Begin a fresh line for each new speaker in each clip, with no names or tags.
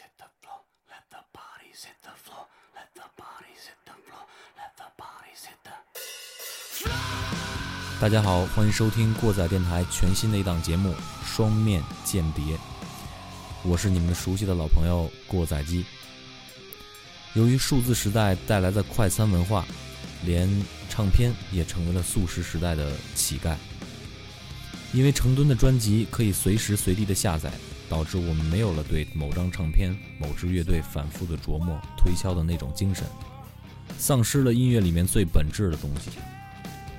hit the floor. Let the bodies hit the floor. Let the bodies hit the floor. Let the bodies hit the.
大家好，欢迎收听过载电台全新的一档节目《双面间谍》，我是你们的熟悉的老朋友过载机。由于数字时代带来的快餐文化，连唱片也成为了速食时代的乞丐。因为成吨的专辑可以随时随地的下载，导致我们没有了对某张唱片、某支乐队反复的琢磨、推敲的那种精神，丧失了音乐里面最本质的东西。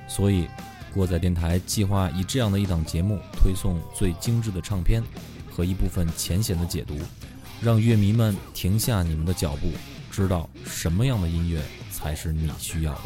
所以，过载电台计划以这样的一档节目，推送最精致的唱片和一部分浅显的解读，让乐迷们停下你们的脚步，知道什么样的音乐才是你需要的。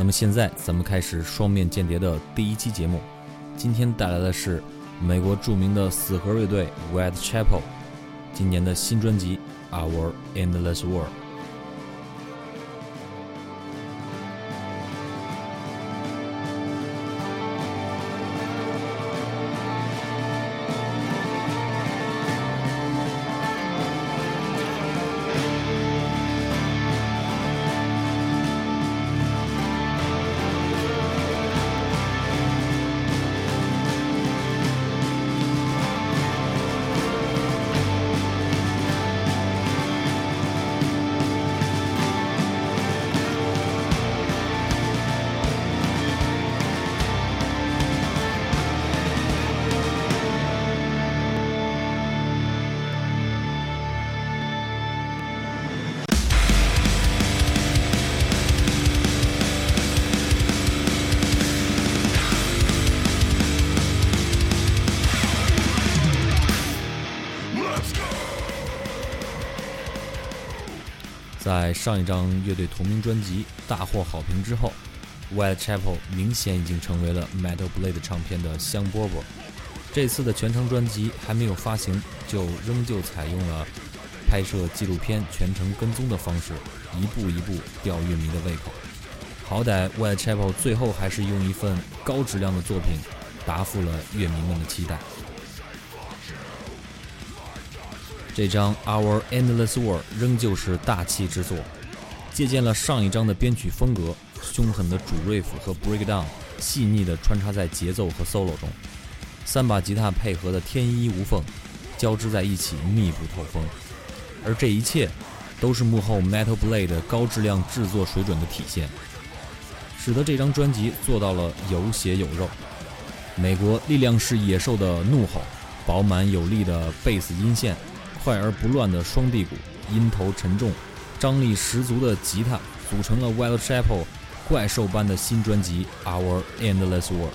那么现在咱们开始双面间谍的第一期节目，今天带来的是美国著名的死核乐队 Whitechapel 今年的新专辑《Our Endless World》。在上一张乐队同名专辑大获好评之后，Whitechapel 明显已经成为了 Metal Blade 唱片的香饽饽。这次的全程专辑还没有发行，就仍旧采用了拍摄纪录片全程跟踪的方式，一步一步吊乐迷的胃口。好歹 Whitechapel 最后还是用一份高质量的作品答复了乐迷们的期待。这张《Our Endless War》仍旧是大气之作，借鉴了上一张的编曲风格，凶狠的主 riff 和 breakdown 细腻地穿插在节奏和 solo 中，三把吉他配合的天衣无缝，交织在一起密不透风。而这一切，都是幕后 Metal Blade 高质量制作水准的体现，使得这张专辑做到了有血有肉。美国力量是野兽的怒吼，饱满有力的贝斯音线。快而不乱的双臂鼓，音头沉重、张力十足的吉他，组成了 Whitechapel 怪兽般的新专辑《Our Endless World》。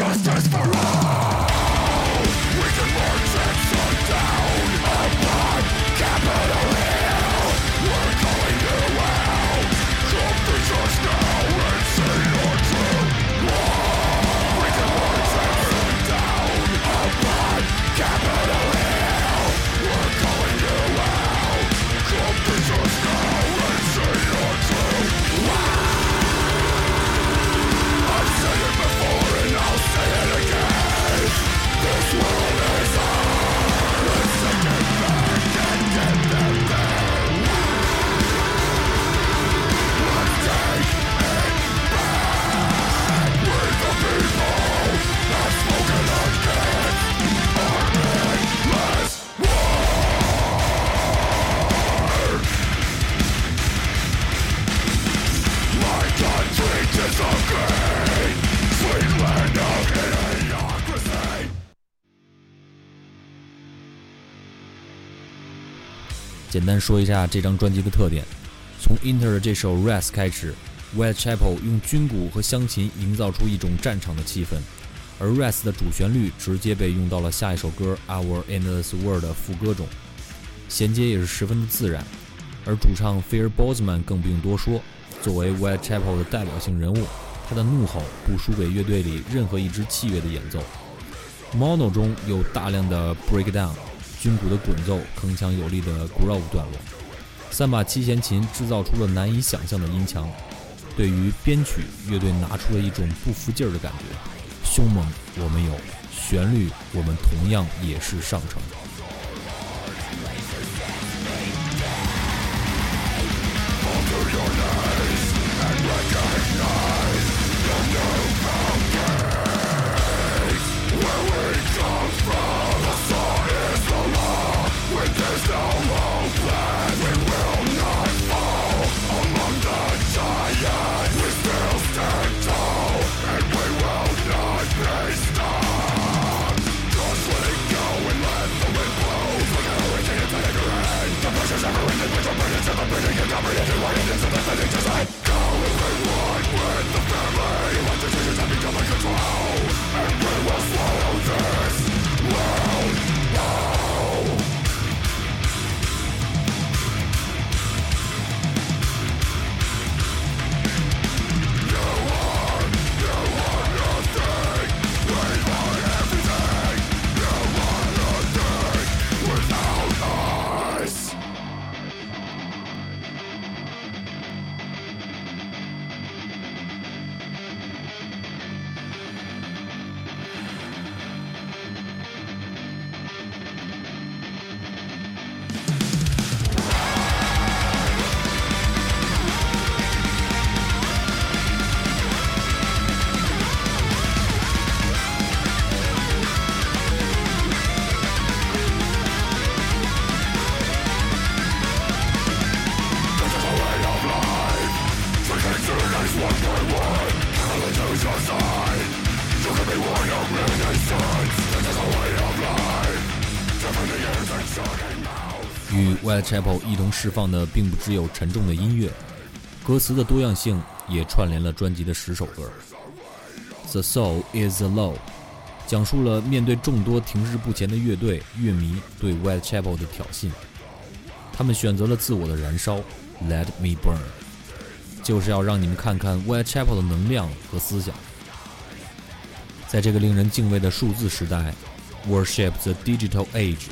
Justice for all.
简单说一下这张专辑的特点。从 Inter 的这首《Rest》开始，Whitechapel 用军鼓和乡琴营造出一种战场的气氛，而《Rest》的主旋律直接被用到了下一首歌《Our Endless World》的副歌中，衔接也是十分的自然。而主唱 Fear Bozeman 更不用多说，作为 Whitechapel 的代表性人物，他的怒吼不输给乐队里任何一支器乐的演奏。Mono 中有大量的 breakdown，军鼓的滚奏铿锵有力的 groove 段落，三把七弦琴制造出了难以想象的音墙。对于编曲，乐队拿出了一种不服劲儿的感觉。凶猛我们有，旋律我们同样也是上乘。与 Whitechapel 一同释放的并不只有沉重的音乐，歌词的多样性也串联了专辑的十首歌。The Soul is the Law，讲述了面对众多停滞不前的乐队乐迷对 Whitechapel 的挑衅，他们选择了自我的燃烧，Let me burn，就是要让你们看看 Whitechapel 的能量和思想。在这个令人敬畏的数字时代，Worship the Digital Age。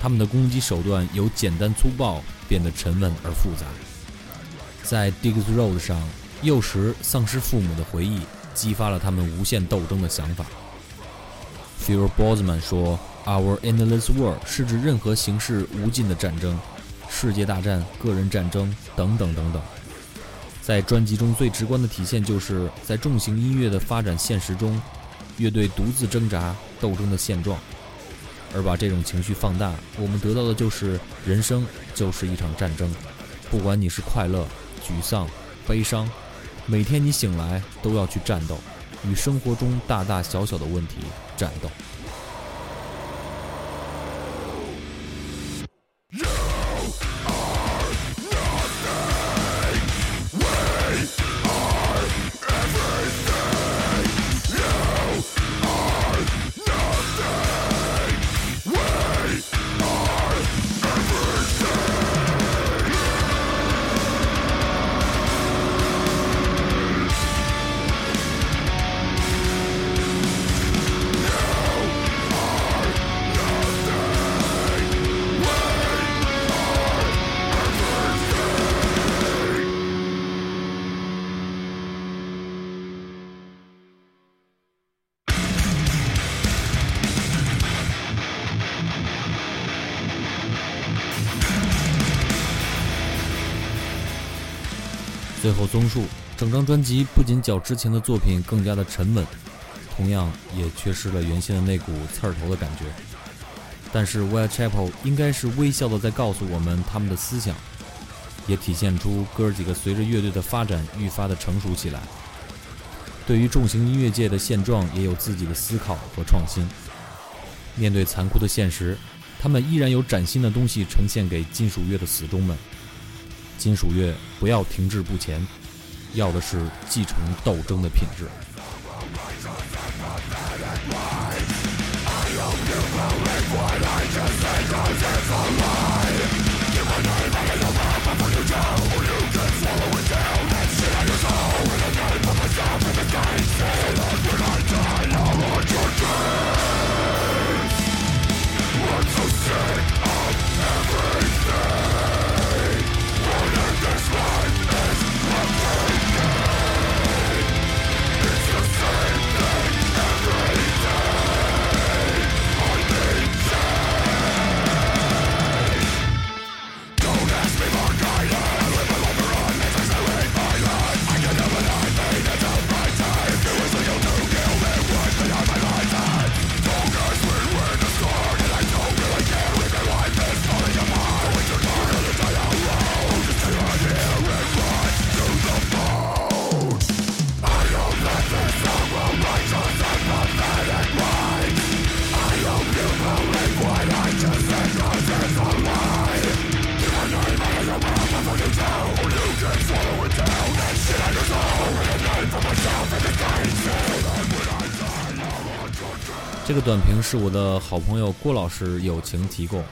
他们的攻击手段由简单粗暴变得沉稳而复杂。在 Diggs Road 上，幼时丧失父母的回忆，激发了他们无限斗争的想法。Phil Bozeman 说：“Our endless war 是指任何形式无尽的战争，世界大战、个人战争等等等等。”在专辑中最直观的体现，就是在重型音乐的发展现实中，乐队独自挣扎斗争的现状。而把这种情绪放大，我们得到的就是人生就是一场战争。不管你是快乐、沮丧、悲伤，每天你醒来都要去战斗，与生活中大大小小的问题战斗。最后综述，整张专辑不仅较之前的作品更加的沉稳，同样也缺失了原先的那股刺儿头的感觉。但是 Whitechapel 应该是微笑的在告诉我们他们的思想，也体现出哥儿几个随着乐队的发展愈发的成熟起来，对于重型音乐界的现状也有自己的思考和创新。面对残酷的现实，他们依然有崭新的东西呈现给金属乐的死忠们。金属乐不要停滞不前，要的是继承斗争的品质。个短评是我的好朋友郭老师友情提供，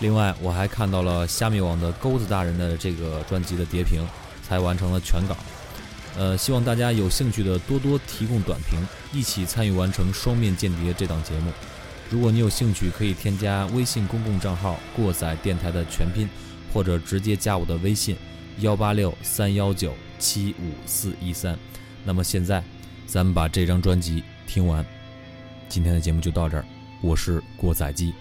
另外我还看到了虾米网的钩子大人的这个专辑的叠评，才完成了全稿。呃，希望大家有兴趣的多多提供短评，一起参与完成《双面间谍》这档节目。如果你有兴趣，可以添加微信公共账号“过载电台”的全拼，或者直接加我的微信幺八六三幺九七五四一三。那么现在，咱们把这张专辑听完。今天的节目就到这儿，我是郭载基。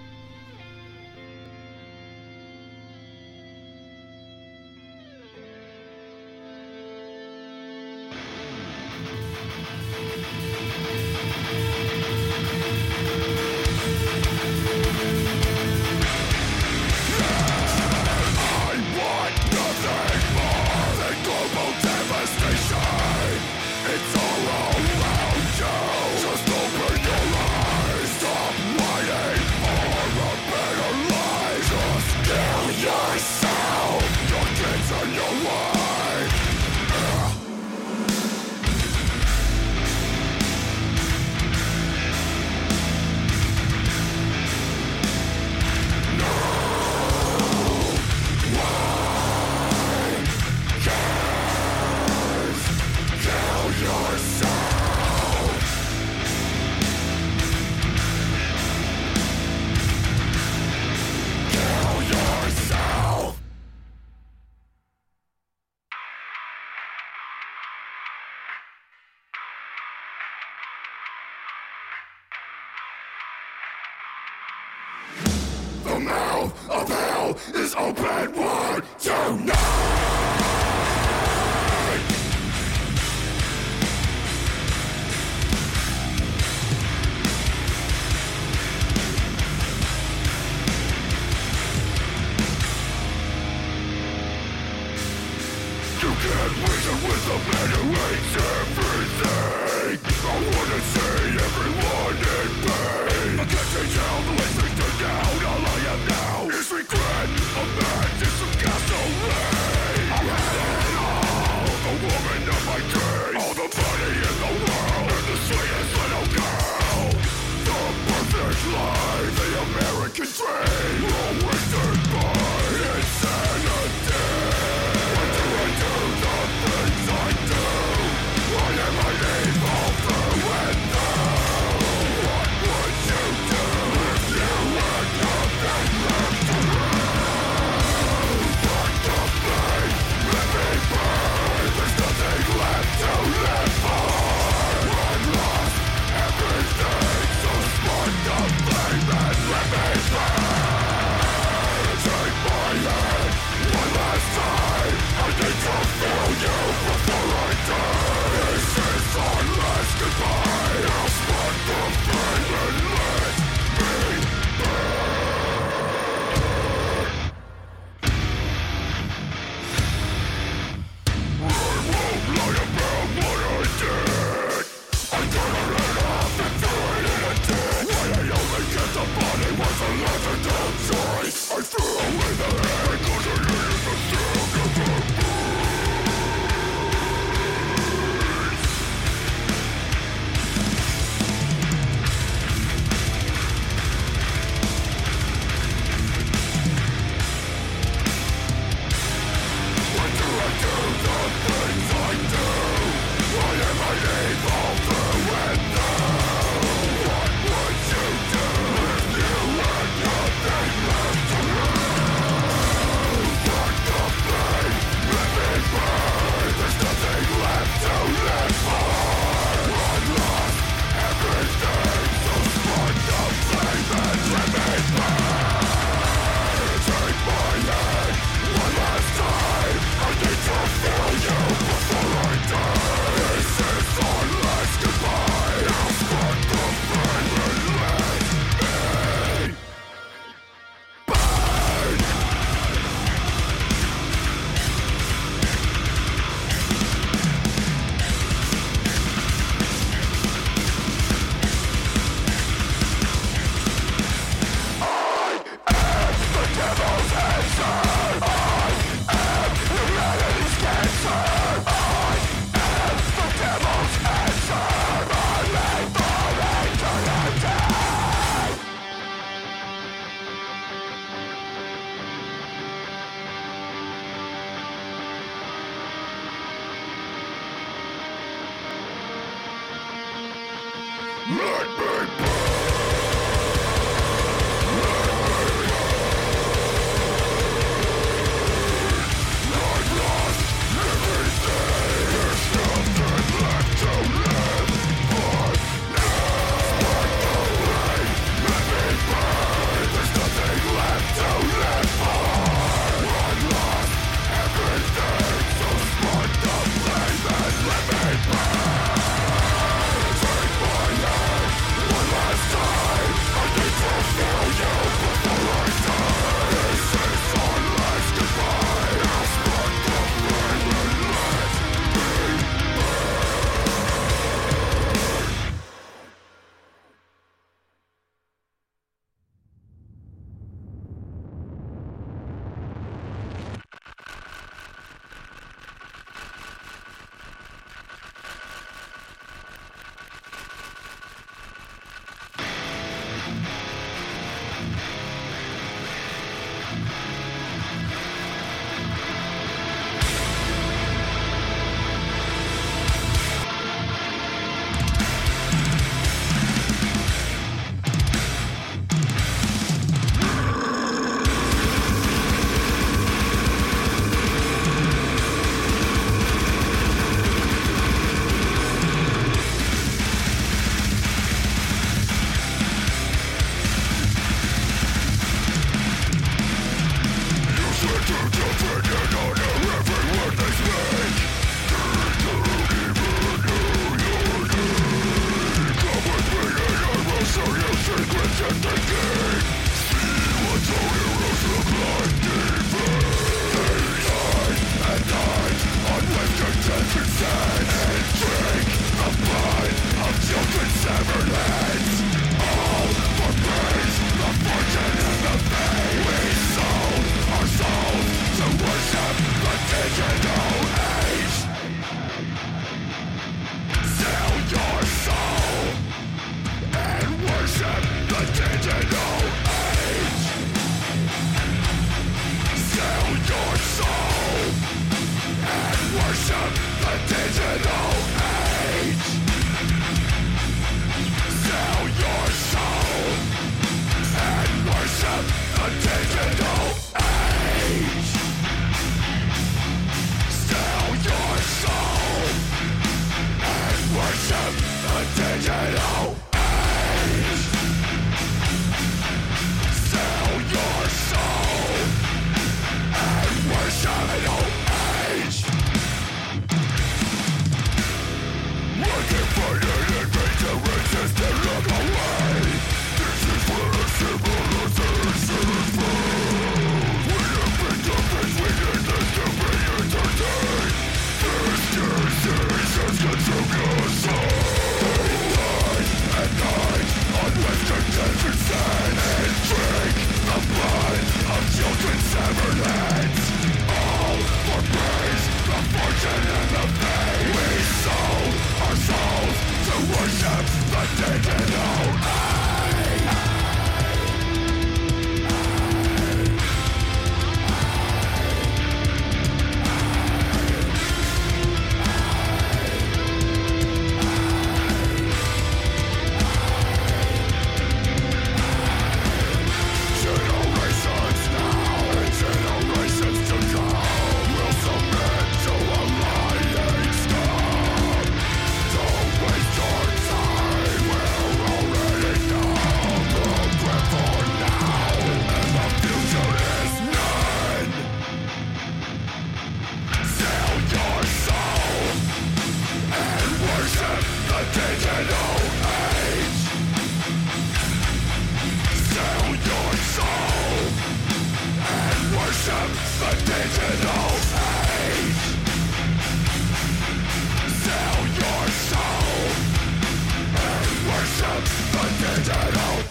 Unconditional